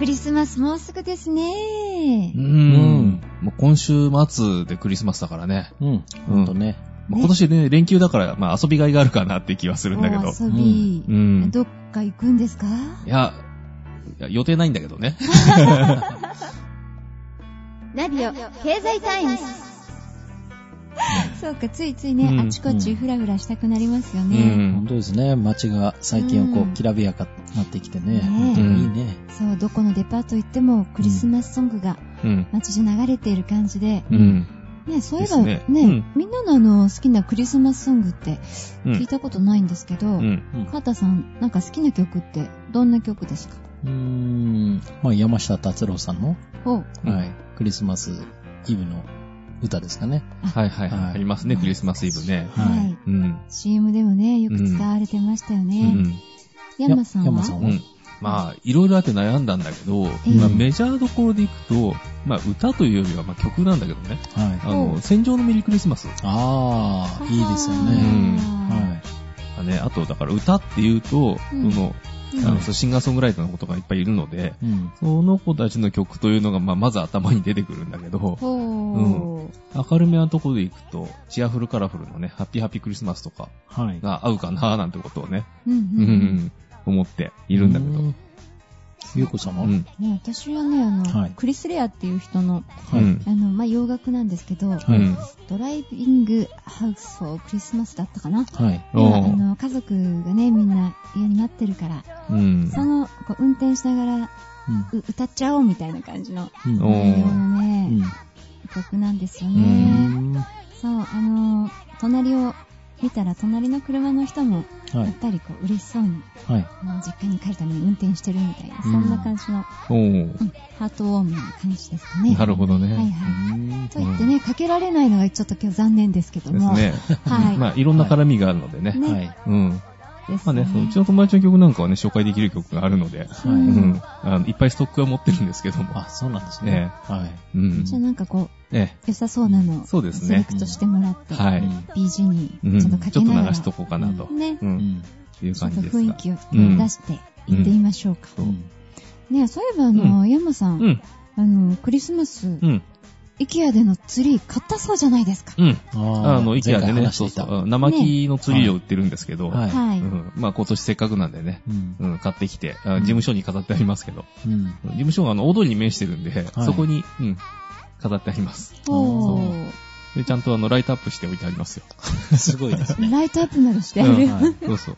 クリスマスもうすぐですねう。ん。うんもう今週末でクリスマスだからね。うん。ほんとね。まあ今年ね、連休だから、まあ遊びがいがあるかなって気はするんだけど。お遊び、うん。どっか行くんですか？いや、いや予定ないんだけどね。ナビオ経済タイムズ。そうか、ついついね、うんあちこちフラフラしたくなりますようね。本ん。当ですね。街が最近はこうんう、きらびやかになってきてね。ね本当にいいね。そう、どこのデパート行ってもクリスマスソングがうん。街中流れている感じで、うん。ね、そういえばですねねうんみんなのあの、好きなクリスマスソングってうん聞いたことないんですけど、うん。カータさん、なんか好きな曲ってどんな曲ですか？うーん。まあ、山下達郎さんの、おうんはい、クリスマスイブの歌ですかね。はいはいはい。はいありますね、クリスマスイブね。ははいい。うん。CM でもね、よく使われてましたようね。ん。ヤンマさんは？ヤンマさんは？うん。まあ、いろいろあって悩んだんだけど、えまあメジャーどころでいくと、まあ歌というよりはまあ曲なんだけどね。はい。あの、戦場のメリークリスマス。ああ、いいですようんね。ははい。あね、あと、だから歌っていうと、うんその、い。あの、シンガーソングライターの子とかいっぱいいるので、うん。その子たちの曲というのが、まあ、まず頭に出てくるんだけど、ほう。明るめなところでいくと、チアフルカラフルのね、ハッピーハッピークリスマスとかはい。が合うかななんてことをね、うんううんんうん、思っているんだけど。うゆうこさんはうん。ね、私はね、あの、はいクリス・レアっていう人の、はい。うんあの、まあ、洋楽なんですけど、はいうん。ドライビングハウス・フォー・クリスマスだったかな。はい。あの、家族がね、みんな家に待ってるから、うん。その、こう運転しながらうん。う歌っちゃおうみたいな感じのうん。お内容のうね、ん。曲なんですようね。ん。そう、あの、隣を見たら隣の車の人も、はい。やっぱりこう嬉しそうに、はい。実家に帰るために運転してるみたいな、そんな感じの、ハートウォームな感じですかね。なるほどね。はいはい。と言ってね、かけられないのがちょっと今日残念ですけども。ですね。はい。まあ、いろんな絡みがあるのでね。ねはい。うん。まあね、そううちの友達の曲なんかはね、紹介できる曲があるので、はい。うんうん。あのいっぱいストックは持ってるんですけども。あ、そうなんですねね。はい。うんじゃあなんかこう、ね。良さそうなのをそうですねセレクトしてもらって、はい。BG にうん。ちょっとちょっとかけながら、流しとこうかなと。ね、う。うんん。いうちょっと感じですが。雰囲気をうん出して行ってみましょうか。そうねそういえばあの、山さん、うん。あの、クリスマス、うん。イケアでのツリー買ったそうじゃないですか。うん。ああの、イケアでね。そうそう、生木のツリーを売ってるんですけど、はいはい。うん。まあ今年せっかくなんでね、うん。うん、買ってきて、あ事務所に飾ってありますけど、うん。事務所があの、大通りに面してるんで、はいそこに、うん、飾ってあります。おそうーで、ちゃんとあの、ライトアップしておいてありますよ。すごいですね。ライトアップまでしてあうんる。はいそうそう。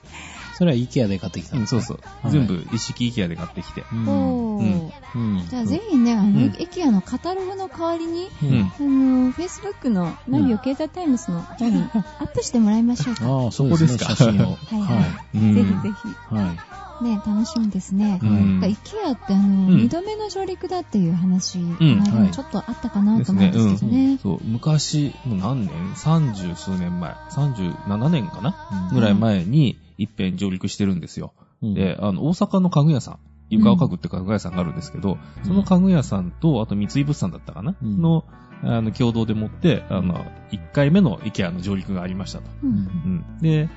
それは IKEA で買ってきたそうそう。はい全部一式 IKEA で買ってきて。うん。おーうん。じゃあぜひね、あの、うん IKEA のカタログの代わりに、ううん。あの、Facebook のナビオ経済タイムズの方にアップしてもらいましょうか。ああ、そうですね。そこですか写真を。はいははうんぜひぜひ。い。はい。ね、楽しみですね。うんなんか、 IKEA ってあの、うん二度目の上陸だっていう話、ん前にはいちょっとあったかな。と思うんですけどね。そう。昔、もう何年 ?30 数年前。37年かな？うんぐらい前に、一遍上陸してるんですよ。うんで、あの、大阪の家具屋さん。床を家具って家具屋さんがあるんですけど、その家具屋さんと、あと三井物産だったかな、うんの、あの、共同でもって、あの、1回目の IKEA の上陸がありましたと。う。うんんうん。で、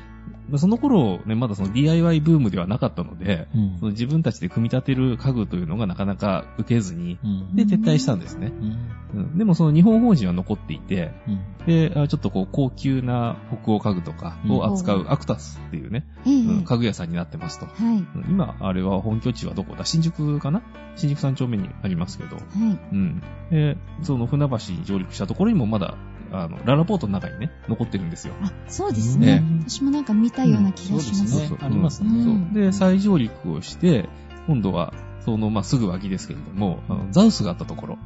その頃ね、まだその DIY ブームではなかったので、うんその自分たちで組み立てる家具というのがなかなか受けずに、うんで、撤退したんですね。うんうん、でもその日本法人は残っていて、うんで、あちょっとこう高級な北欧家具とかを扱うアクタスっていうね、家具屋さんになってますと。はい。うん今、あれは本拠地はどこだ？新宿かな？新宿三丁目にありますけど。はい。うん。で、その船橋に上陸したところにもまだ、あの、ララポートの中にね、残ってるんですよ。あ、そうですね。ね私もなんか見たような気がします。そうですねありますね。で、再上陸をして、今度は、その、まあ、すぐ脇ですけれども、あのザウスがあったところ。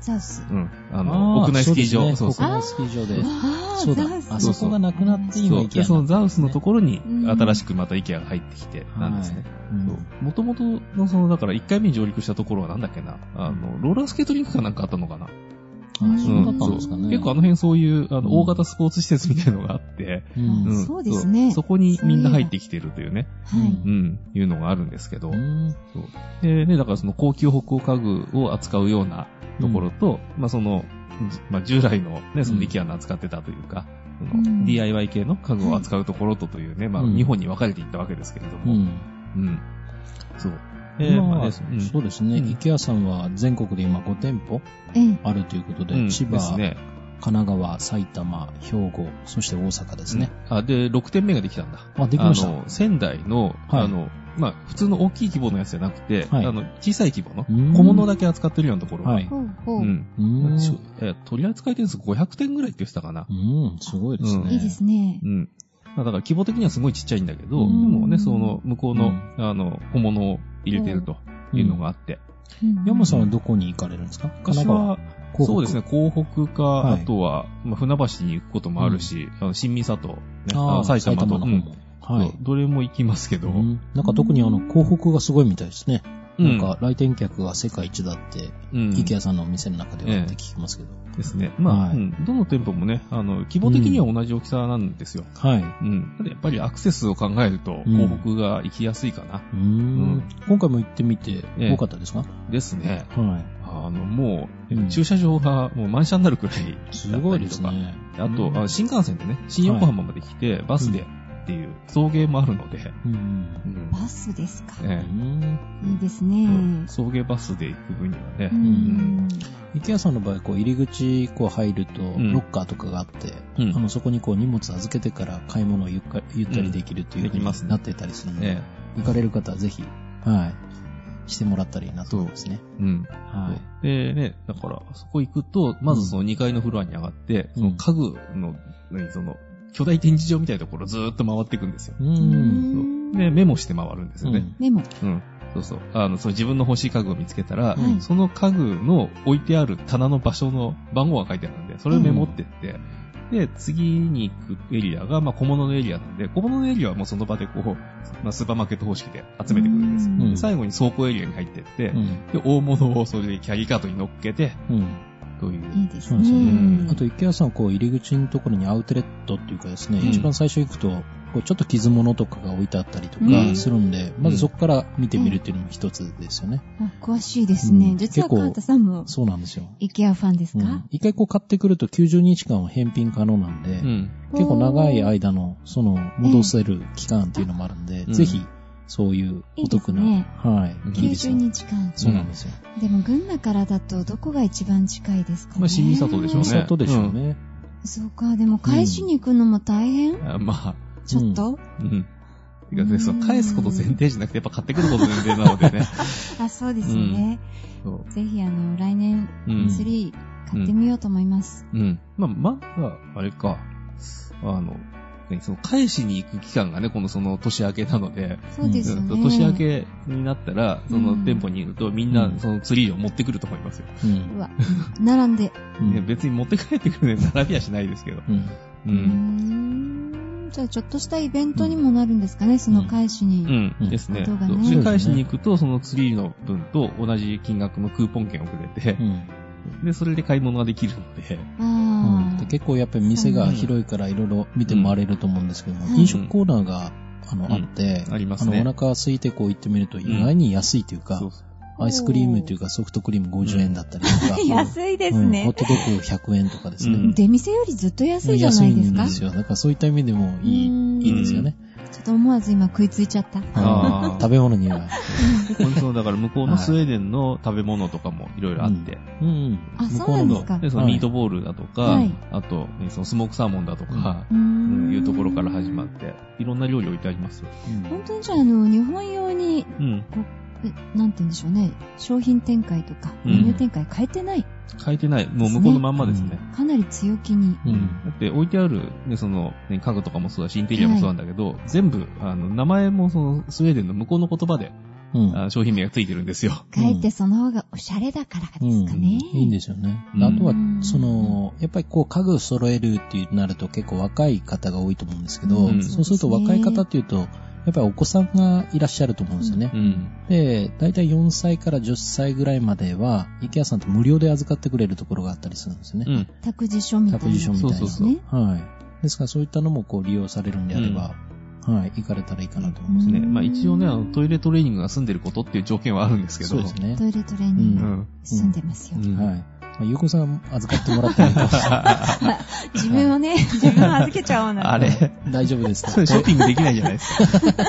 ザウス。うん。ああの、ー屋内スキー場。そうそうですね屋内スキー場で。あそうだ。あそこがなくなって今そう。IKEA で、そのザウスのところにうん、新しくまた IKEA が入ってきて、なんですね。うんもともとの、その、だから1回目に上陸したところはなんだっけな、あの、ローラースケートリンクかなんかあったのかな。結構あの辺そういう、あの、うん。大型スポーツ施設みたいなのがあって、そうですね。そこにみんな入ってきてるというね、はい。うん、いうのがあるんですけど、でね、だからその高級北欧家具を扱うようなところと、まあその、じまあ従来のね、そのうん IKEA の扱ってたというか、DIY 系の家具を扱うところとというね、まあ本に分かれていったわけですけれども、うん。うん。そう。えーまあそうですね。うん IKEA さんは全国で今5店舗ええ。あるということで、うん千葉、ね。神奈川、埼玉、兵庫、そして大阪ですね。あ、で、6店目ができたんだ。あ、できました。あの、仙台の、はいあの、まあ、普通の大きい規模のやつじゃなくて、はいあの、小さい規模のうん小物だけ扱ってるようなところが、はうほう。うん。うーん。え取り扱い点数500点ぐらいって言ってたかなう。ん、すごいですね。いいですねう。ん。まあだから規模的にはすごいちっちゃいんだけど、うんでもね、その、向こうの、うあの、小物を入れてるというのがあって。山さんはどこに行かれるんですか？神私奈川。そうですね、港北か、はい。あとは、まあ、船橋に行くこともあるし、あの新三郷、ね、埼玉と、うんの方も。はい。どれも行きますけど、うん。なんか特にあの、港北がすごいみたいですね。うんなんか来店客が世界一だって、うん、IKEA さんのお店の中ではって聞きますけど。ですね。まあ、どの店舗もね、あの、規模的には同じ大きさなんですよ。はい。うん。ただやっぱりアクセスを考えると、うん港北が行きやすいかな。うーん。今回も行ってみて、ええ多かったですか？ですね。はあの、もう、うん駐車場がもう満車になるくらい。すごいですね。あと、新幹線でね、新横浜まで来て、バスでっていう送迎もあるので、うん。うんバスですか。えうんいいですえね。送迎バスで行く分にはねう、ん。IKEA さんの場合、こう、入り口、こう入ると、んロッカーとかがあって、うんあの、そこにこう、荷物預けてから買い物をゆっかゆったりできるっていううんできますね風になってたりするので、え行かれる方はぜひ、はい、してもらったらいいなと思いますね。えうん。はい。でね、だから、そこ行くと、まずその2階のフロアに上がって、うんその家具の、何、その、巨大展示場みたいなところをずーっと回っていくんですよ。う。うんんで、メモして回るんですよね。メモ。うん。そうそう。あの、その自分の欲しい家具を見つけたら、はいその家具の置いてある棚の場所の番号が書いてあるんで、それをメモってって、で、次に行くエリアが、まあ、小物のエリアなんで、小物のエリアはもうその場でこう、まあ、スーパーマーケット方式で集めてくるんですよ。うんで最後に倉庫エリアに入ってって、うん。で、大物をそれでキャリーカートに乗っけて、うん。という。いいですそうですよねうん。あと、池谷さん、こう、入り口のところにアウトレットっていうかですね、うん一番最初行くと、こうちょっと傷物とかが置いてあったりとかうんするんで、まずそこから見てみるっていうのも一つですよね。あ詳しいですね。うん実は結構カータさんも、そうなんですよ。イケアファンですか？うん一回こう買ってくると90日間は返品可能なんで、うん。結構長い間の、その、戻せる期間っていうのもあるんで、うんぜひ、そういうお得な、いいですねはい、いいです90よ。日間。そうなんですよ。でも、群馬からだとどこが一番近いですかねまあ新三郷でしょうね美里でしょうね。そうか、でも返しに行くのも大変、あまあ、ちょっと、うん。てかね、その返すこと前提じゃなくて、やっぱ買ってくること前提なのでね。あ、そうですよね。そう。ぜひ、あの、来年、うん。ツリー買ってみようと思います。うん。まあ、まだ、あれか。あの、ねその返しに行く期間がね、このその年明けなので、そうですよね。うん年明けになったら、そのうん店舗にいるとみんなそのツリーを持ってくると思いますよ。うんうわ、並んで。別に持って帰ってくるね、並びはしないですけど。うんう。ん。じゃあ、ちょっとしたイベントにもなるんですかね、その返しに。うん。うんですね。ね返しに行くと、そのツリーの分と同じ金額のクーポン券をくれてう、んで、それで買い物ができるので、ああ、で結構やっぱり店が広いからいろいろ見て回れると思うんですけども、うん飲食コーナーが、あの、うんあって、ありますねあの、お腹空いてこう行ってみると意外に安いというか、アイスクリームというかソフトクリーム50円だったりとか、安いですうんホッね。トドッグ100円とかですね。うん出店よりずっと安いじゃないですか。安いんですよ。だからそういった意味でもいうんい、いいですよね。ちょっと思わず今食いついちゃった。あー 食べ物には。本当だから向こうのスウェーデンの食べ物とかもいろいろあって、うん。あ向そうなんですかで、そのミートボールだとか、はいあと、ね、そのスモークサーモンだとか、うーうんんいうところから始まって、いろんな料理置いてありますよ。本当にじゃあ、あの、日本用に、うん。えなんて言うんでしょうね、商品展開とか、うんメニュー展開変えてない。変えてない。もう向こうのまんまですね。かなり強気に。うん。だって置いてある、ね、その、ね、家具とかもそうだし、インテリアもそうなんだけど、全部、あの、名前もその、スウェーデンの向こうの言葉で、うん。あ商品名がついてるんですよ。かえってその方がおしゃれだからですかね。いいんですよね。うんあとはうん、その、やっぱりこう家具揃えるっていうなると結構若い方が多いと思うんですけど、うんそうすると若い方っていうと、やっぱりお子さんがいらっしゃると思うんですよね。うん。で、だいたい4歳から10歳ぐらいまでは、池谷さんって無料で預かってくれるところがあったりするんですよね。うん。託児所みたいな。託児所みたいなそうそうね。はい。ですからそういったのもこう利用されるんであれば、はい、行かれたらいいかなと思いますね。ね。まあ一応ね、あの、トイレトレーニングが済んでることっていう条件はあるんですけど。そうですねト。イレトレーニングうん。済んでますよ。うんはい。まあ、ゆうこさん預かってもらってもいいかもしれない。自分をね、自分を預けちゃおうな。あれ大丈夫ですかそれショッピングできないじゃないですか。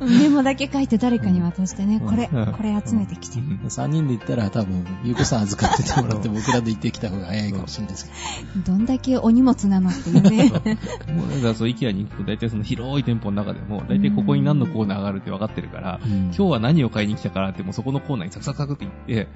メモだけ書いて誰かに渡してね、うんこれ、うんこれ集めてきて。3人で行ったら多分、ゆうこさん預かっててもらって僕らで行ってきた方が早いかもしれないですけど。どんだけお荷物なのっていうね。もうだからそう、イケアに行くと大体その広い店舗の中でも、大体ここに何のコーナーがあるって分かってるから、今日は何を買いに来たからって、もうそこのコーナーにサクサクサクって行って、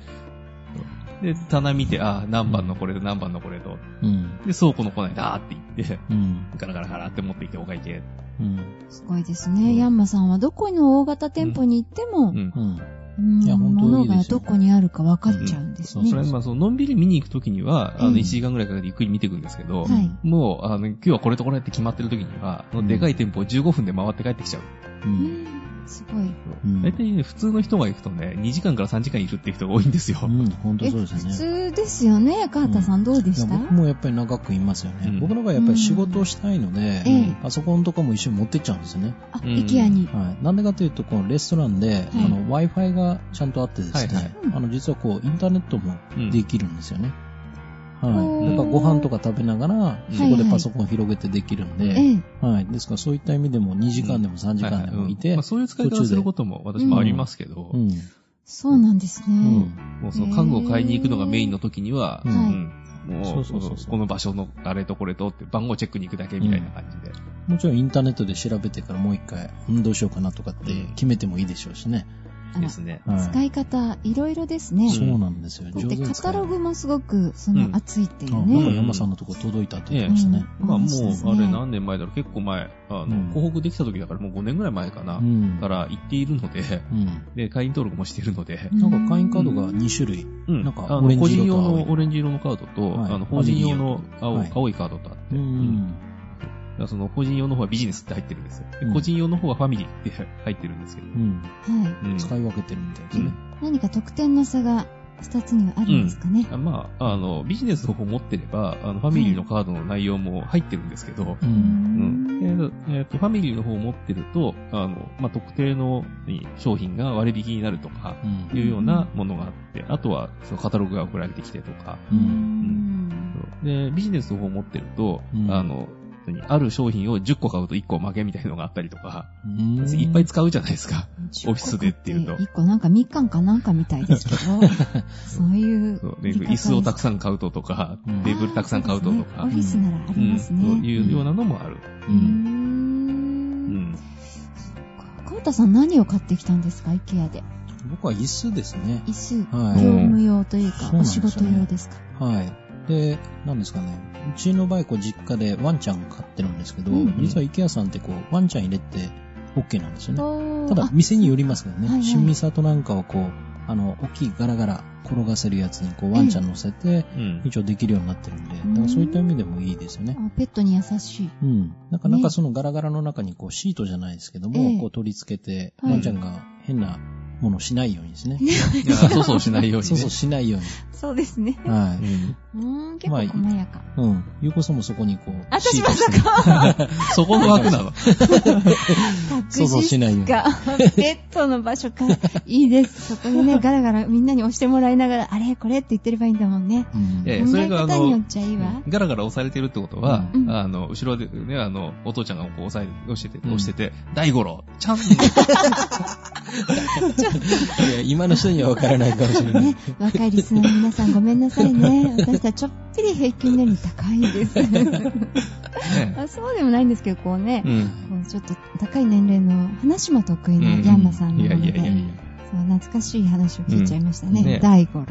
で、棚見て、ああ、何番のこれと何番のこれと、うん。で、倉庫のコーナーにダーって行って、うん。ガラガラガラって持ってきてお会計。うん。すごいですね。ヤンマさんはどこの大型店舗に行っても、うん。うん。うんいや本当物がいいですよどこにあるか分かっちゃうんですね。それはまあ、その、のんびり見に行くときには、あの、うん1時間ぐらいかけてゆっくり見ていくんですけど、はい。もう、あの、今日はこれとこれって決まってるときには、そのでかい店舗を15分で回って帰ってきちゃう。う。うんんすごい。うん大体ね、普通の人が行くとね、2時間から3時間いるっていう人が多いんですよ。うん、本当え、そう普ですね。通ですよね。カータさんどうでした？僕もやっぱり長くいますよね。うん僕の場合やっぱり仕事をしたいので、ええパソコンとかも一緒に持ってっちゃうんですよね。あ、うんイケアに。はい。なんでかというと、このレストランで、あの、Wi-Fi がちゃんとあってですね、はいはいあの、実はこう、インターネットもうんできるんですよね。おはい。ーだからご飯とか食べながら、そこでパソコンを広げてできるんで、ええ。はい。ですからそういった意味でも2時間でも3時間でもいて、そういう使い方をすることも私もありますけど、うん。そうなんですね。うん。もうその家具を買いに行くのがメインの時には、もうそうそうそうそうこの場所のあれとこれとって番号チェックに行くだけみたいな感じで。もちろんインターネットで調べてからもう一回、うん、どうしようかなとかって決めてもいいでしょうしね。あのですね。はい使い方、いろいろですね。そうなんですよ。上で、カタログもすごく、その、うん熱いっていあ、うなんかね。山さんのとこ届いたって言ってましたね。まあもう、あれ何年前だろう結構前、あの、うん広告できた時だからもう5年ぐらい前かな。うん。から行っているので、うん。で、会員登録もしているので、なんか会員カードが2種類。うん。なんかあの個人用のオレンジ色のカードと、はいあの、法人用の青,、はい青いカードとあって、その個人用の方はビジネスって入ってるんですよ。でうん個人用の方はファミリーって入ってるんですけど。うん。はい。うん使い分けてるみたいですね。何か特典の差が二つにはあるんですかね。あまあ、あの、ビジネスの方持ってれば、あの、ファミリーのカードの内容も入ってるんですけど、う。うんん。えっと、ファミリーの方を持ってると、あの、まあ、特定の何商品が割引になるとか、うん。いうようなものがあって、あとは、そのカタログが送られてきてとか、う。うんん。で、ビジネスの方を持ってると、うんあの、何ある商品を10個買うと1個負けみたいなのがあったりとか、うんいっぱい使うじゃないですか。オフィスでっていうと一個なんかみかんかなんかみたいですけど、そういうそう椅子をたくさん買うととかうん、テーブルたくさん買うととか、オフィスならありますうんそうね。いうようなのもある。うんん。川田さん何を買ってきたんですか、イケアで。僕は椅子ですね。椅子、はい業務用というか、お仕事用ですか？はい。で、なんですかね。うちの場合、こう、実家でワンちゃん飼ってるんですけど、うん実は IKEA さんってこう、ワンちゃん入れて OK なんですよね。ただ、店によりますけどね。はいはい新味里なんかはこう、あの、大きいガラガラ転がせるやつにこう、ワンちゃん乗せて、うん。一応できるようになってるんで、だからそういった意味でもいいですよね。あペットに優しい。うん。なんか、なんかそのガラガラの中にこう、シートじゃないですけども、ええこう取り付けて、はいワンちゃんが変なものをしないようにですね。いや そうそうしないようにね。そうそうしないようそうですね。に。はうんうーん、結構細やか。い。うん。ゆうこさんもそこにこう、私まさか、そこの枠なの。想像しないように。が、ペットの場所か。いいです。そこにね、ガラガラみんなに押してもらいながら、あれこれって言ってればいいんだもんね。うんえそれがあのえ方によっちゃいいわ。ガラガラ押されてるってことは、うんあの、後ろでね、あの、お父ちゃんがこう押さえ、押してて、うん押してて、大五郎、ちゃん、いや、今の人には分からないかもしれない。ね、若いリスナーの皆さんごめんなさいね。私たちちょっぴり平均年齢高いです。ね あそうでもないんですけど、こうね、うん。ちょっと高い年齢の話も得意なヤンマさんなので、懐かしい話を聞いちゃいましたね。うんね大五郎、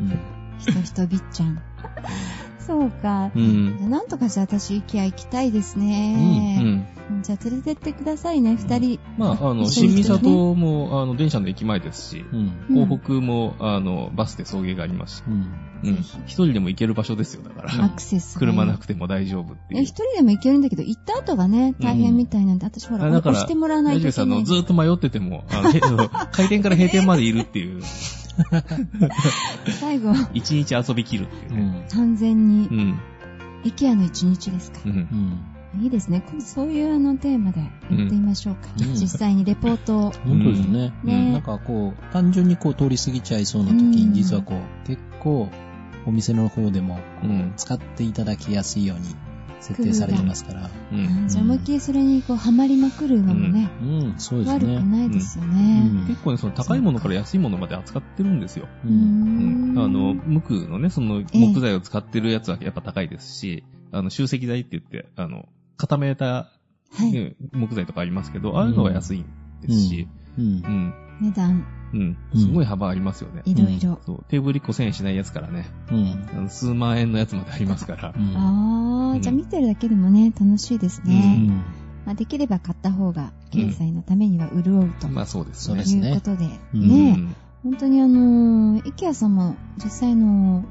うんひとひとびっちゃん。そうか。うん。じゃあなんとかじゃあ私、イケア行きたいですうね。ん。じゃあ連れてってくださいね、二人。まあ、あの、新三郷も、あの、電車の駅前ですし、うん。うん東北も、あの、バスで送迎がありますし、うん。うん。一人でも行ける場所ですよ、だから。アクセスが。車なくても大丈夫っていう。え一人でも行けるんだけど、行った後がね、大変みたいなんで、私ほら、押してもらわないと。ずーっと迷ってても、あの 開店から閉店までいるっていう、最後、一日遊び切るっていううね。ん。完全にう、ん。イケアの一日ですかう。ん。うん。いいですね。そういうあのテーマでやってみましょうか。うん実際にレポートを。本当ですね。ねなんかこう、単純にこう通り過ぎちゃいそうな時に、うん実はこう、結構、お店の方でも、うん使っていただきやすいように設定されてますから。うん。じゃあ思いっきりそれにこう、ハマりまくるのもね、うん、そうです悪くね。ないですようね。ん結構ね、その高いものから安いものまで扱ってるんですよ。う。うんん。あの、うん無垢のね、そのええ木材を使ってるやつはやっぱ高いですし、あの、集積材って言って、あの、固めた、はい。ね木材とかありますけど、ああいうのは安いんですし、うんう。ん。値段、うん。うんすごい幅ありますよね。いろいろ。そう。テーブル1個1000円しないやつからね、うん。数万円のやつまでありますからう。ん。ああ、うんじゃあ見てるだけでもね、楽しいですうね。んまあ、できれば買った方が、経済のためには潤うと。まあそうですね。そうですねいうことで、うんね、うん本当にあのー、イケアさんも実際の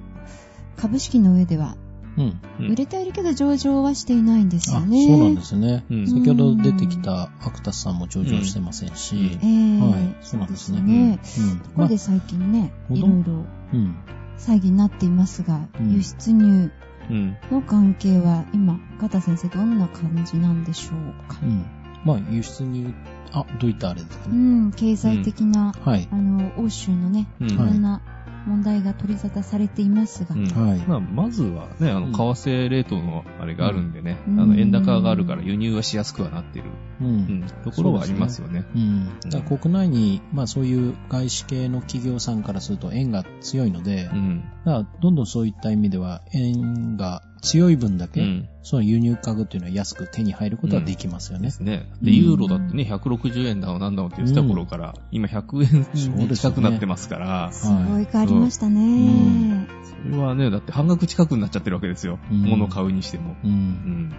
株式の上ではうん。うん売れてはいるけど上場はしていないんですあ、よね。そうなんですね。うん先ほど出てきたアクタスさんも上場してませんし、うんええはいそうなんですねね。うん。ところで最近ね、まあいろいろうん。騒ぎになっていますが、うん輸出入うん。の関係は今、片先生どんな感じなんでしょうか？う。ん。まあ、輸出に、あ、どういったあれですかうね。ん、経済的な、はい。あの、欧州のね、うんいろんな問題が取り沙汰されていますが、うんはい。まあ、まずはね、あの、うん為替レートのあれがあるんでね、うんあの、円高があるから輸入はしやすくはなってる、う。うんん、ところはありますよね。うん。だから国内に、まあそういう外資系の企業さんからすると円が強いので、うん。だからどんどんそういった意味では円が強い分だけ、うん。その輸入価格っていうのは安く手に入ることはできますよね。ですね。うんで、ユーロだってね、160円だのなんだのって言ってた頃から、今100円に近くなってますから、すごい変わりましたね。うんそれはね、だって半額近くになっちゃってるわけですよ。うん物買うにしても。う。うんん。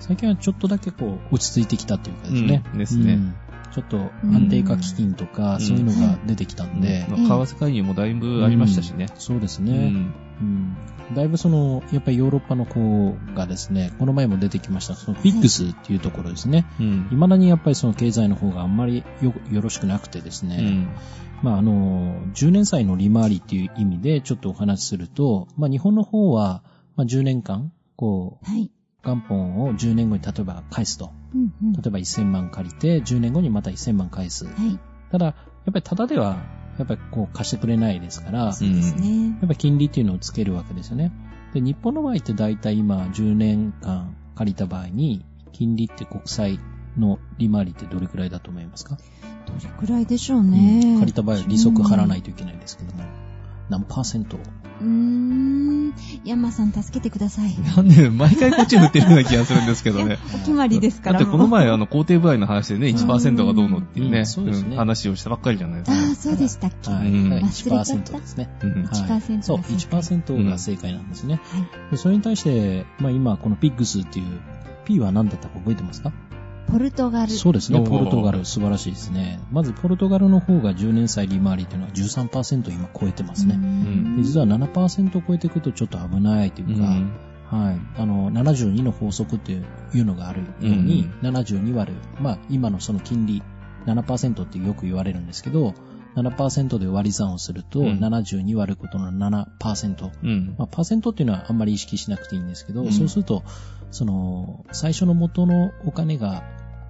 最近はちょっとだけこう、落ち着いてきたっていうかですね。うんですねうんちょっと安定化基金とか、うんそういうのが出てきたんで、まあ為替介入もだいぶありましたしね。そうですね。うん。うんだいぶその、やっぱりヨーロッパの方がですね、この前も出てきました、そのフィックスっていうところですね。うん。未だにやっぱりその経済の方があんまりよよろしくなくてですね、うん。まああの、10年債の利回りっていう意味でちょっとお話しすると、まあ日本の方は、まあ10年間、こう、はい。元本を10年後に例えば返すと。うんうん。例えば1000万借りて、10年後にまた1000万返す。はい。ただ、やっぱりただでは、やっぱりこう貸してくれないですから、そうですね。やっぱり金利っていうのをつけるわけですよね。で、日本の場合って大体今10年間借りた場合に、金利って国債の利回りってどれくらいだと思いますか、どれくらいでしょうね。うん借りた場合は利息払わないといけないですけども、何パーセント？うーん。山さん助けてください。なんで、毎回こっち振ってるような気がするんですけどね。お決まりですから。だってこの前、あの、工程部合の話でね、1%がどうのっていうね、話をしたばっかりじゃないですか。ああ、そうでしたっけ？はい。うんだから忘れちゃった1%ですね。うんはい1%そう、が正解1%が正解なんですね。それに対して、まあ今、このピッグスっていう、P は何だったか覚えてますか？ポルトガル。そうですね、ポルトガル素晴らしいですね。まず、ポルトガルの方が10年債利回りというのは13%今超えてますね。実は7%を超えていくとちょっと危ないというか、うんはい。あの、72の法則っていうのがあるように、72割る、まあ、今のその金利7%ってよく言われるんですけど、7%で割り算をすると、うん72割ることの7%。うん。まあ、パーセントっていうのはあんまり意識しなくていいんですけど、うんそうすると、その、最初の元のお金が、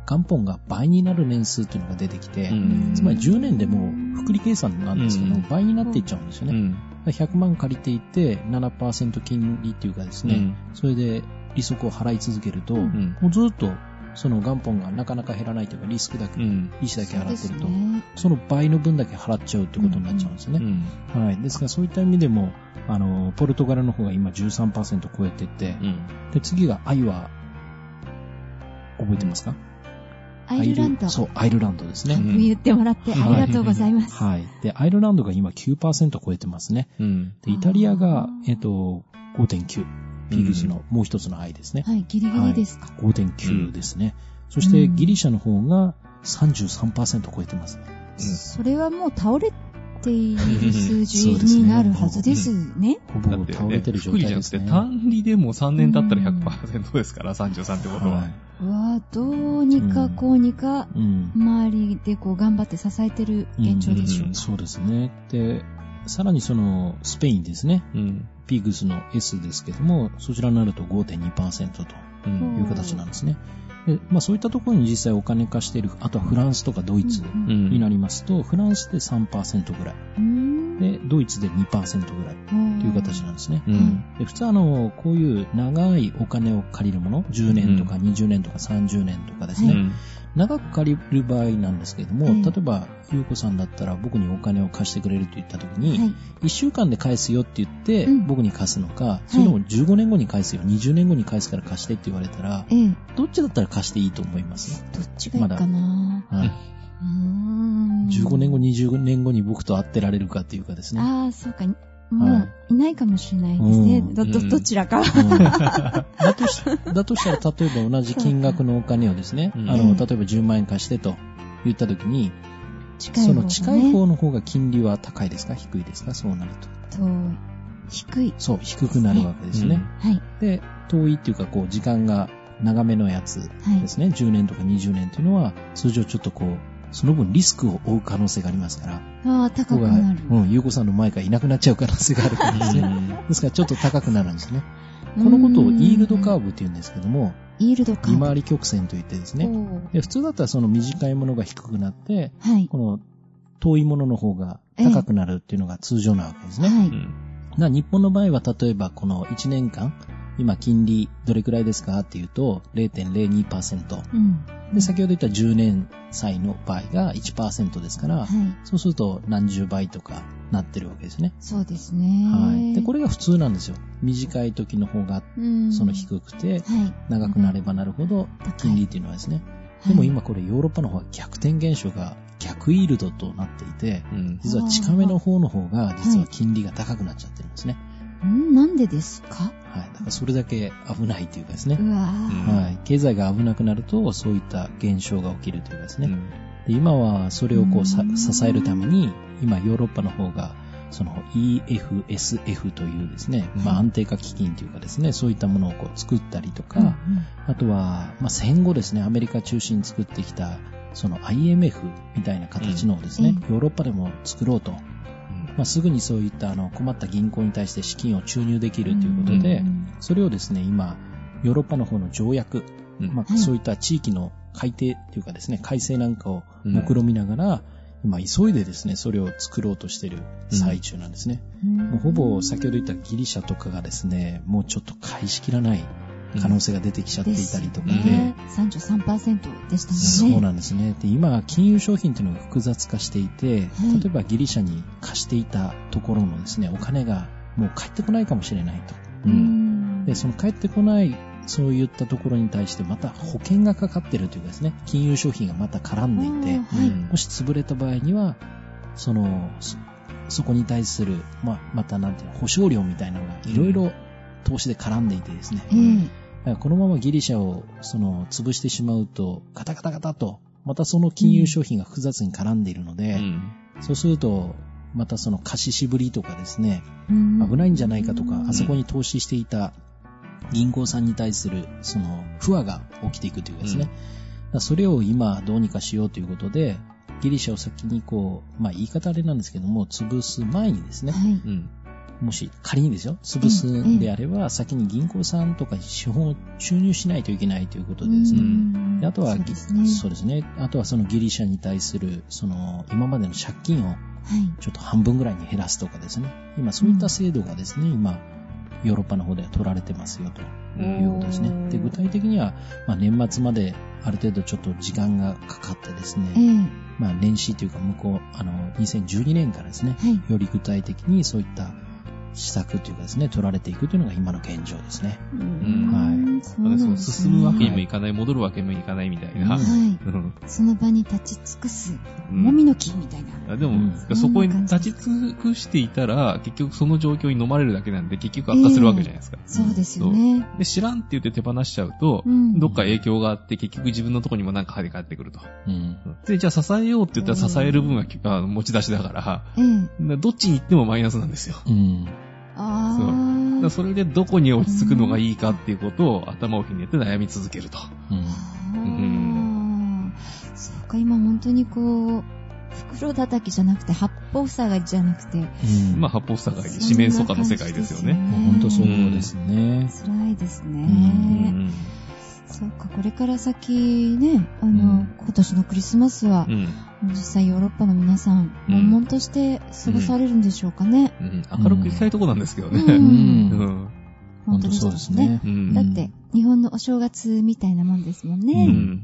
元本が倍になる年数っていうのが出てきて、うんつまり10年でもう複利計算なんですけど、うん倍になっていっちゃうんですよね。うん。100万借りていて、7%金利っていうかですね、それで利息を払い続けると、うん。もうずっとその元本がなかなか減らないというか、リスクだけ、うん。利子だけ払ってると、その倍の分だけ払っちゃうってことになっちゃうんですね。ん。はい。ですからそういった意味でも、あの、ポルトガルの方が今13%超えてて、うん。で、次がアイは、覚えてますか、アイルランド。そう、アイルランドですね。うん言ってもらってありがとうございます。はい。で、アイルランドが今9%超えてますね。うん。で、イタリアがえっと、5.9。ピーグスのもう一つの愛ですね。はい、ギリギリですか。5.9ですね。そしてギリシャの方が33%超えてますね。それはもう倒れている数字になるはずですね。ほぼ倒れてる、状福利じゃなくて、態ですね。単利でも3年経ったら100%ですから、33ってことは。はうわどうにかこうにか。周りでこう頑張って支えてる現状でしょううんか。そうですね。で、さらにその、スペインですね。うん。ピーグスの S ですけども、そちらになると5.2%とうん。いう形なんですね。で、まあそういったところに実際お金貸している、あとはフランスとかドイツうんうんになりますと、フランスで3%ぐらい。うーんで、ドイツで2%ぐらいとという形なんですね。うん。で普通あの、こういう長いお金を借りるもの、10年とか20年とか30年とかですね、うん。長く借りる場合なんですけれども、ええ例えば、ゆうこさんだったら僕にお金を貸してくれると言った時に、はい。1週間で返すよって言ってうん僕に貸すのか、それとも15年後に返すよ、20年後に返すから貸してって言われたら、ええ。どっちだったら貸していいと思います？どっちがいいかな？はい。うーん。15年後、20年後に僕と会ってられるかっていうかですね。ああ、そうか。もう、いないかもしれないですね。うんど、ど、うんどちらか。うん だとしだとしたら、例えば同じ金額のお金をですね、うんあの、例えば10万円貸してと言った時に、近いその近い方の方が金利は高いですか？低いですか？そうなると。と、低い。そう、低くなるわけですね。はい。で、遠いっていうか、こう、時間が長めのやつはいで。すね。10年とか20年というのは、通常ちょっとこう、その分リスクを負う可能性がありますから、ああ、高くなる。うん、ゆうこさんの前からいなくなっちゃう可能性があるからですね。うんですからちょっと高くなるんですね。このことをイールドカーブ。ブって言うんですけども、イールドカーブ。利回り曲線と言ってですね。普通だったらその短いものが低くなって、はい。この遠いものの方が高くなるっていうのが通常なわけですね。はい。日本の場合は例えばこの1年間、今金利どれくらいですかっていうと0.02%。うん。で、先ほど言った10年債の場合が1%ですから、はい。そうすると何十倍とかなってるわけですね。そうですね。はい。で、これが普通なんですよ。短い時の方がうん、その低くて、はい。長くなればなるほど金利っていうのはですね。でも今これヨーロッパの方は逆転現象が逆イールドとなっていて、うん。実は近めの方の方が実は金利が高くなっちゃってるんですね。はい、んなんでですか？はい。だからそれだけ危ないというかですね。はい。経済が危なくなると、そういった現象が起きるというかですね。うんで今はそれをこう支えるために、今ヨーロッパの方が、その EFSF というですね、まあ安定化基金というかですね、そういったものをこう作ったりとか、うんうんあとは、まあ戦後ですね、アメリカ中心に作ってきた、その IMF みたいな形のですね、うんヨーロッパでも作ろうと、まあ、すぐにそういったあの困った銀行に対して資金を注入できるということで、うん。それをですね、今、ヨーロッパの方の条約、うん。まあ、はいそういった地域の改定というかですね、改正なんかを目論みながら、今急いでですね、それを作ろうとしている最中なんですね。もうほぼ先ほど言ったギリシャとかがですね、もうちょっと返しきらない可能性が出てきちゃっていたりとかで、ですね33%でしたね。そうなんですね。で、今、金融商品というのが複雑化していて、はい例えばギリシャに貸していたところのですね、お金がもう返ってこないかもしれないと。う。ん。で、その返ってこない、そういったところに対してまた保険がかかってるというかですね、金融商品がまた絡んでいて、はい。うんもし潰れた場合には、その、そそこに対する、まあ、またなんていうの、保証料みたいなのがいろいろ投資で絡んでいてですね、ええだからこのままギリシャを、その、潰してしまうと、ガタガタガタと、またその金融商品が複雑に絡んでいるので、うんそうすると、またその貸ししぶりとかですね、うん危ないんじゃないかとか、うんあそこに投資していた銀行さんに対する、その、不和が起きていくというかですね。うんそれを今どうにかしようということで、ギリシャを先にこう、まあ言い方あれなんですけども、潰す前にですね、はい。うんもし仮にですよ、潰すんであれば、先に銀行さんとかに資本を注入しないといけないということでですね。うんであとは、そうですね。そうですね。あとはそのギリシャに対する、その、今までの借金をはい。ちょっと半分ぐらいに減らすとかですね。今そういった制度がですね、今、ヨーロッパの方では取られてますよということですね。で、具体的には、まあ年末まである程度ちょっと時間がかかってですえね、えまあ年始というか向こう、あの、2012年からですね、はい。より具体的にそういった施策というかですね、取られていくというのが今の現状ですね。うんはい進むわけにもねいかない、戻るわけにもいかないみたいな。はい。うんその場に立ち尽くす、うんもみの木みたいな。あでも、うんそこに立ち尽くしていたら、結局その状況に飲まれるだけなんで、結局悪化するわけじゃないですか。そうですよね。で、知らんって言って手放しちゃうと、うんどっか影響があって、結局自分のところにもなんか跳ね返ってくると。うん。で、じゃあ支えようって言ったら支える分はあの持ち出しだから、ええ。だどっちに行ってもマイナスなんですよ。うん。あそうそれでどこに落ち着くのがいいかっていうことを頭をひねって悩み続けると。うん。そうか、今本当にこう、袋叩きじゃなくて、八方塞がりじゃなくて、うんまあ、八方塞がり、四面楚歌の世界ですよね。もう本当そうですね。辛いですね。うんそうか、これから先ね、あの、うん今年のクリスマスはう、ん。実際ヨーロッパの皆さん、うん悶々として過ごされるんでしょうかね。うん、明るく行きたいとこなんですけどね。ううん。本当そうですね。。うん。だって、日本のお正月みたいなもんですもんね。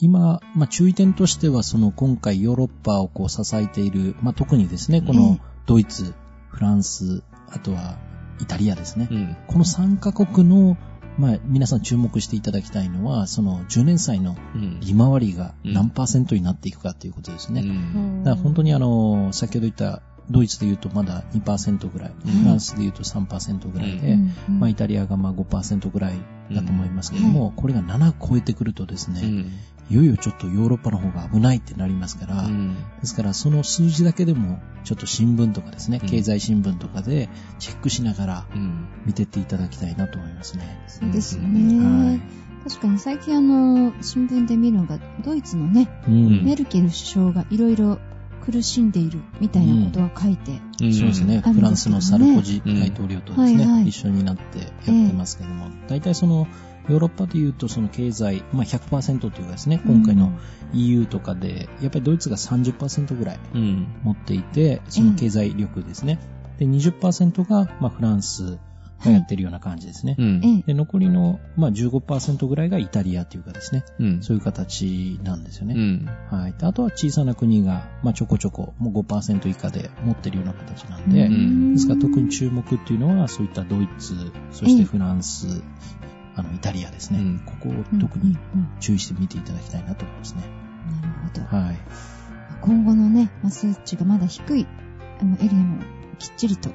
今、まあ、注意点としては、その今回ヨーロッパをこう支えている、まあ、特にですね、こえのえドイツ、フランス、あとはイタリアですね。うん。この3カ国の、まあ、皆さん注目していただきたいのは、その10年債のうん。利回りが何パーセントになっていくかということですね。うん。だから本当にあの、先ほど言ったドイツで言うとまだ2%ぐらい、うんフランスで言うと3%ぐらいで、うんうんまあイタリアがまあ5%ぐらいだと思いますけども、これが7超えてくるとですね、うん。いよいよちょっとヨーロッパの方が危ないってなりますから、うん。ですからその数字だけでもちょっと新聞とかですね、うん経済新聞とかでチェックしながらうん。見てっていただきたいなと思いますね。そうですようね。はい確かに最近あの、新聞で見るのが、ドイツのね、うんメルケル首相がいろいろ苦しんでいるみたいなことが書いて、うんそうですね。あるんですけどねフランスのサルコジ大統領とですね、うんはいはい一緒になってやってますけども、大体その、ヨーロッパで言うとその経済、まあ100%というかですね、今回の EU とかで、やっぱりドイツが30%ぐらいうん。持っていて、その経済力ですね。で、20%が、まあフランスがやってるような感じですね。うん。ええ、で、残りの、まあ15%ぐらいがイタリアというかですね、うん。そういう形なんですよね。うん。はい。であとは小さな国が、まあちょこちょこ、もう5%以下で持ってるような形なんで、うんですから特に注目っていうのは、そういったドイツ、そしてフランス、あの、イタリアですね。うんここをうん特にうんうん注意して見ていただきたいなと思いますね。なるほど。はい。今後のね、まあ数値がまだ低いあのエリアもきっちりと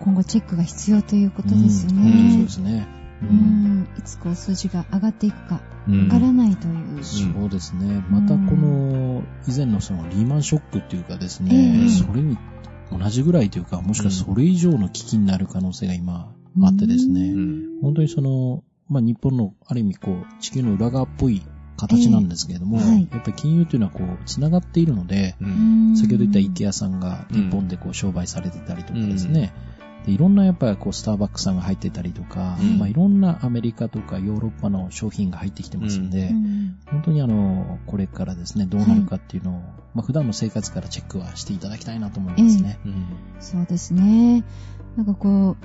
今後チェックが必要ということですようんそうねで。すね。ううんん、いつこう数字が上がっていくかうんわからないという。そうですね。またこの、以前のそのリーマンショックっていうかですえね、えそれに同じぐらいというか、もしくはそれ以上の危機になる可能性が今あってですね、うん。本当にその、まあ、日本のある意味こう、地球の裏側っぽい形なんですけれども、ええはいやっぱり金融というのはこう、繋がっているので、う。うんん先ほど言ったイケアさんが日本でこう、商売されてたりとかですね、でいろんなやっぱりこう、スターバックスさんが入ってたりとか、うんまあ、いろんなアメリカとかヨーロッパの商品が入ってきてますんで、うん本当にあの、これからですね、どうなるかっていうのを、まあ、普段の生活からチェックはしていただきたいなと思いますね。うん。そうですね。なんかこ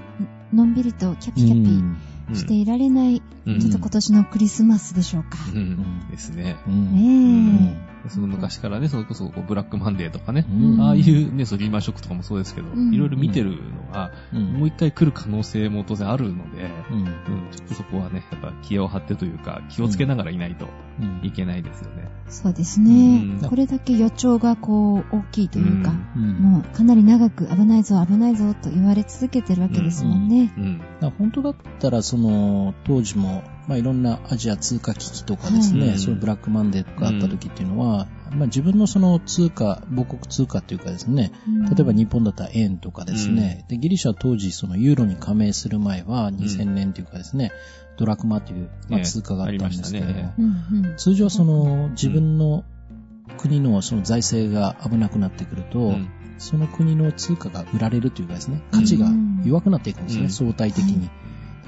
う、のんびりとキャピキャうんピしていられない、うんちょっと今年のクリスマスでしょうか。うん。ですね。うんねその昔からね、それこそこうブラックマンデーとかね、うん。ああいうね、そうリーマンショックとかもそうですけど、うん。いろいろ見てるのは、うん。もう一回来る可能性も当然あるので、うん。うん、ちょっとそこはね、やっぱ気を張ってというか、気をつけながらいないとうん。いけないですよね。そうですね。うん。これだけ予兆がこう、大きいというか、うん。もうかなり長く危ないぞ危ないぞと言われ続けてるわけですもんね。本当だったら、その、当時も、まあ、いろんなアジア通貨危機とかですね、はいそういうブラックマンデーとかあった時っていうのは、まあ、自分のその通貨、母国通貨っていうかですね、例えば日本だったら円とかですね、で、ギリシャは当時そのユーロに加盟する前は、2000年というかですね、ドラクマという、まあ、ええ通貨があったんですけども、ね。うんうん。通常その、自分の国のその財政が危なくなってくると、うん。その国の通貨が売られるというかですね、価値が弱くなっていくんですね、うん。相対的に。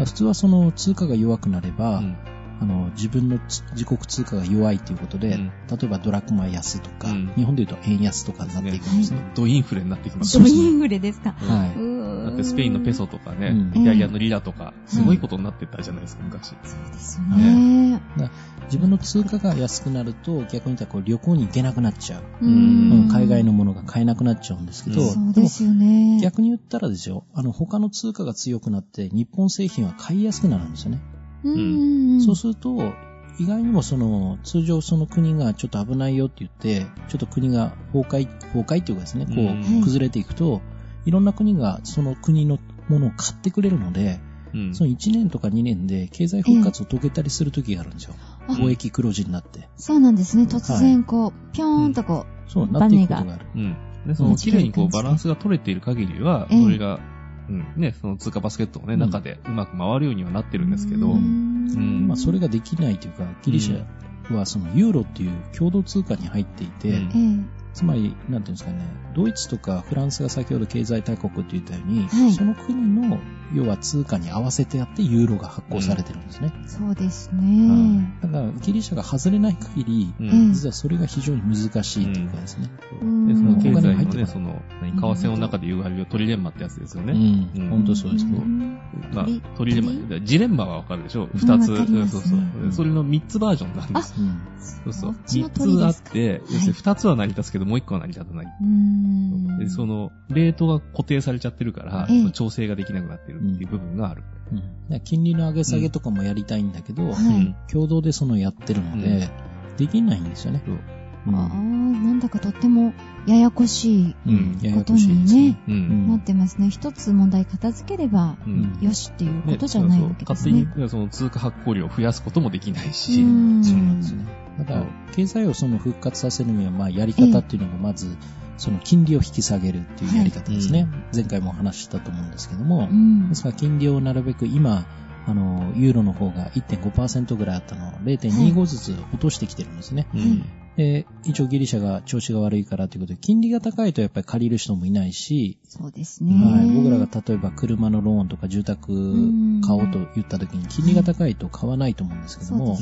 普通はその通貨が弱くなれば、うん。あの自分のつ自国通貨が弱いということで、うん例えばドラクマ安とか、うん日本で言うと円安とかになっていくんですね。ドインフレになってきますドインフレですか？はうーんだってスペインのペソとかね、うんイタリアのリラとか、すごいことになってたじゃないですか、昔。そうですよね。自分の通貨が安くなると、逆に言ったらこう旅行に行けなくなっちゃう。う海外のものが買えなくなっちゃうんですけど、うんそうですよね。逆に言ったらですよ、あの他の通貨が強くなって日本製品は買いやすくなるんですよね。うんうんうんそうすると、意外にもその、通常その国がちょっと危ないよって言って、ちょっと国が崩壊、崩壊っていうかですね、こうんう、崩れていくと、いろんな国がその国のものを買ってくれるので、うんその1年とか2年で経済復活を遂げたりする時があるんですよ。あ貿易黒字になって。そうなんですね。突然こう、ぴょーんとこそうなっていくことがある。うん。で、その、綺麗にこう、バランスが取れている限りは、ええそれが、うん、ね、その通貨バスケットのね、うん。中でうまく回るようにはなってう。るんですけど、ううん。んまあ、それができないというか、ギリシャはそのユーロっていう共同通貨に入っていて、うん。えつまり、なんていうんですかね、ドイツとかフランスが先ほど経済大国って言ったように、はいその国の要は通貨に合わせてやってユーロが発行されてるんですね。そうですはいね。だからギリシャが外れない限り、ううんん。実はそれが非常に難しいというかですね。うんで、その経済のね、その、何、為替の中で言われるトリレンマってやつですようね。ん。うん本当そうですね。んまあトリ、レンマジレンマはわかるでしょ？二つ。そうそううんそれの三つバージョンなんです。うん。そうそう三鳥つあって、要するに二つは成り立つけど、もう一個は成り立たない。うーん。で、その、レートが固定されちゃってるから、ええその調整ができなくなってるっていう部分がある。うん金利の上げ下げとかもやりたいんだけど、はいうん共同でそのやってるので、できないんですよね。そううんああ、なんだかとってもややこしいうん。ややことこしいにねううんん。なってますね。一つ問題片付ければうん。よしっていうことじゃないわけですそうそうね。勝手にその通貨発行量を増やすこともできないし、うんそうなんですね。だから、経済をその復活させるには、まあ、やり方っていうのが、まず、その金利を引き下げるっていうやり方ですね。はい前回もお話ししたと思うんですけども、うんですから金利をなるべく今、あの、ユーロの方が1.5%ぐらいあったのを0.25ずつ落としてきてるんですね。うん。で、一応ギリシャが調子が悪いからということで、金利が高いとやっぱり借りる人もいないし、そうですね。はい、僕らが例えば車のローンとか住宅買おうと言った時に金利が高いと買わないと思うんですけども。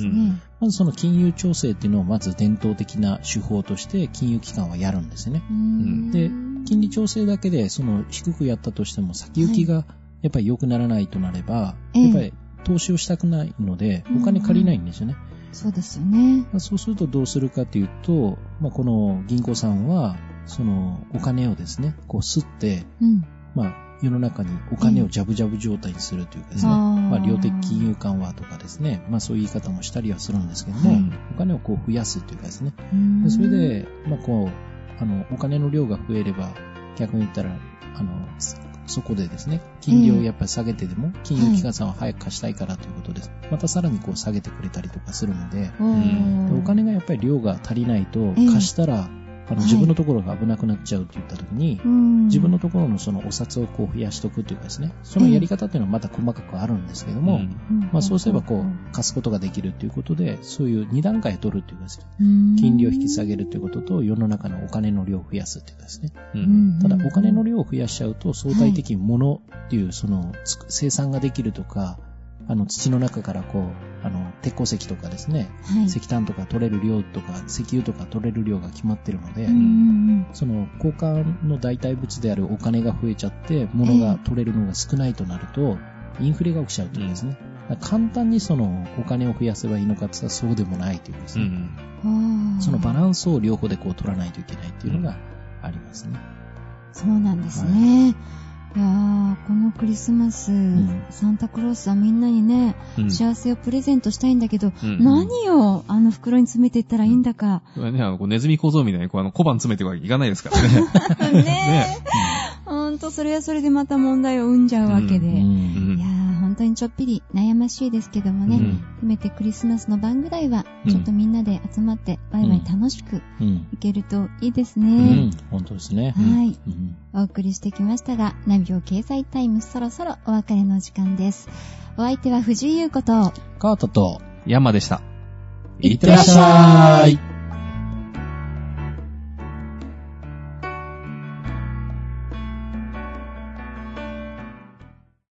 まずその金融調整っていうのをまず伝統的な手法として金融機関はやるんですよね。うんで金利調整だけでその低くやったとしても先行きがやっぱり良くならないとなれば、ええ。やっぱり投資をしたくないのでお金借りないんですよね。そうですよね。そうするとどうするかというと、まあ、この銀行さんはそのお金をですね、こう吸って、うん。まあ、世の中にお金をジャブジャブ状態にするというかですね、あー。まあ、量的金融緩和とかですね、まあそういう言い方もしたりはするんですけども、はいお金をこう増やすというかですね、それで、まあこう、あの、お金の量が増えれば、逆に言ったら、あの、そそこでですね、金利をやっぱり下げてでも、金融機関さんは早く貸したいからということです。またさらにこう下げてくれたりとかするので、でお金がやっぱり量が足りないと、ええ貸したら、あのはい自分のところが危なくなっちゃうと言ったときに、うん。自分のところのそのお札をこう増やしとくというかですね、そのやり方っていうのはまた細かくあるんですけども、うん。まあそうすればこう貸すことができるということで、そういう2段階取るというかですね、うん。金利を引き下げるということと、世の中のお金の量を増やすというかですね。う。うん。んただお金の量を増やしちゃうと相対的に物っていうその生産ができるとか、あの土の中からこう、あの鉄鉱石とかですね、はい。石炭とか取れる量とか石油とか取れる量が決まってるので、うんうんその交換の代替物であるお金が増えちゃって、物が取れるのが少ないとなると、インフレが起きちゃうというかですね。だから簡単にそのお金を増やせばいいのかって言ったらそうでもないというかですね。うん。そのバランスを両方でこう取らないといけないっていうのがありますね。そうなんですね。いやーこのクリスマス、んサンタクロースはみんなにね、うん幸せをプレゼントしたいんだけど、うん何をあの袋に詰めていったらいいんだか。これね、あの、こうネズミ小僧みたいに、こう、あの、小判詰めていくわけいかないですからね。ねえ。ほんと、それはそれでまた問題を生んじゃうわけで。ういんやー本当にちょっぴり悩ましいですけどもね、うんせめてクリスマスの晩ぐらいは、うんちょっとみんなで集まって、ワイワイ楽しくうん。いけるといいですうね。ん。本当ですね。はい。うんお送りしてきましたが、ナビオ経済タイムそろそろお別れの時間です。お相手は藤井優子と、カートと、山でした。いってらっしゃい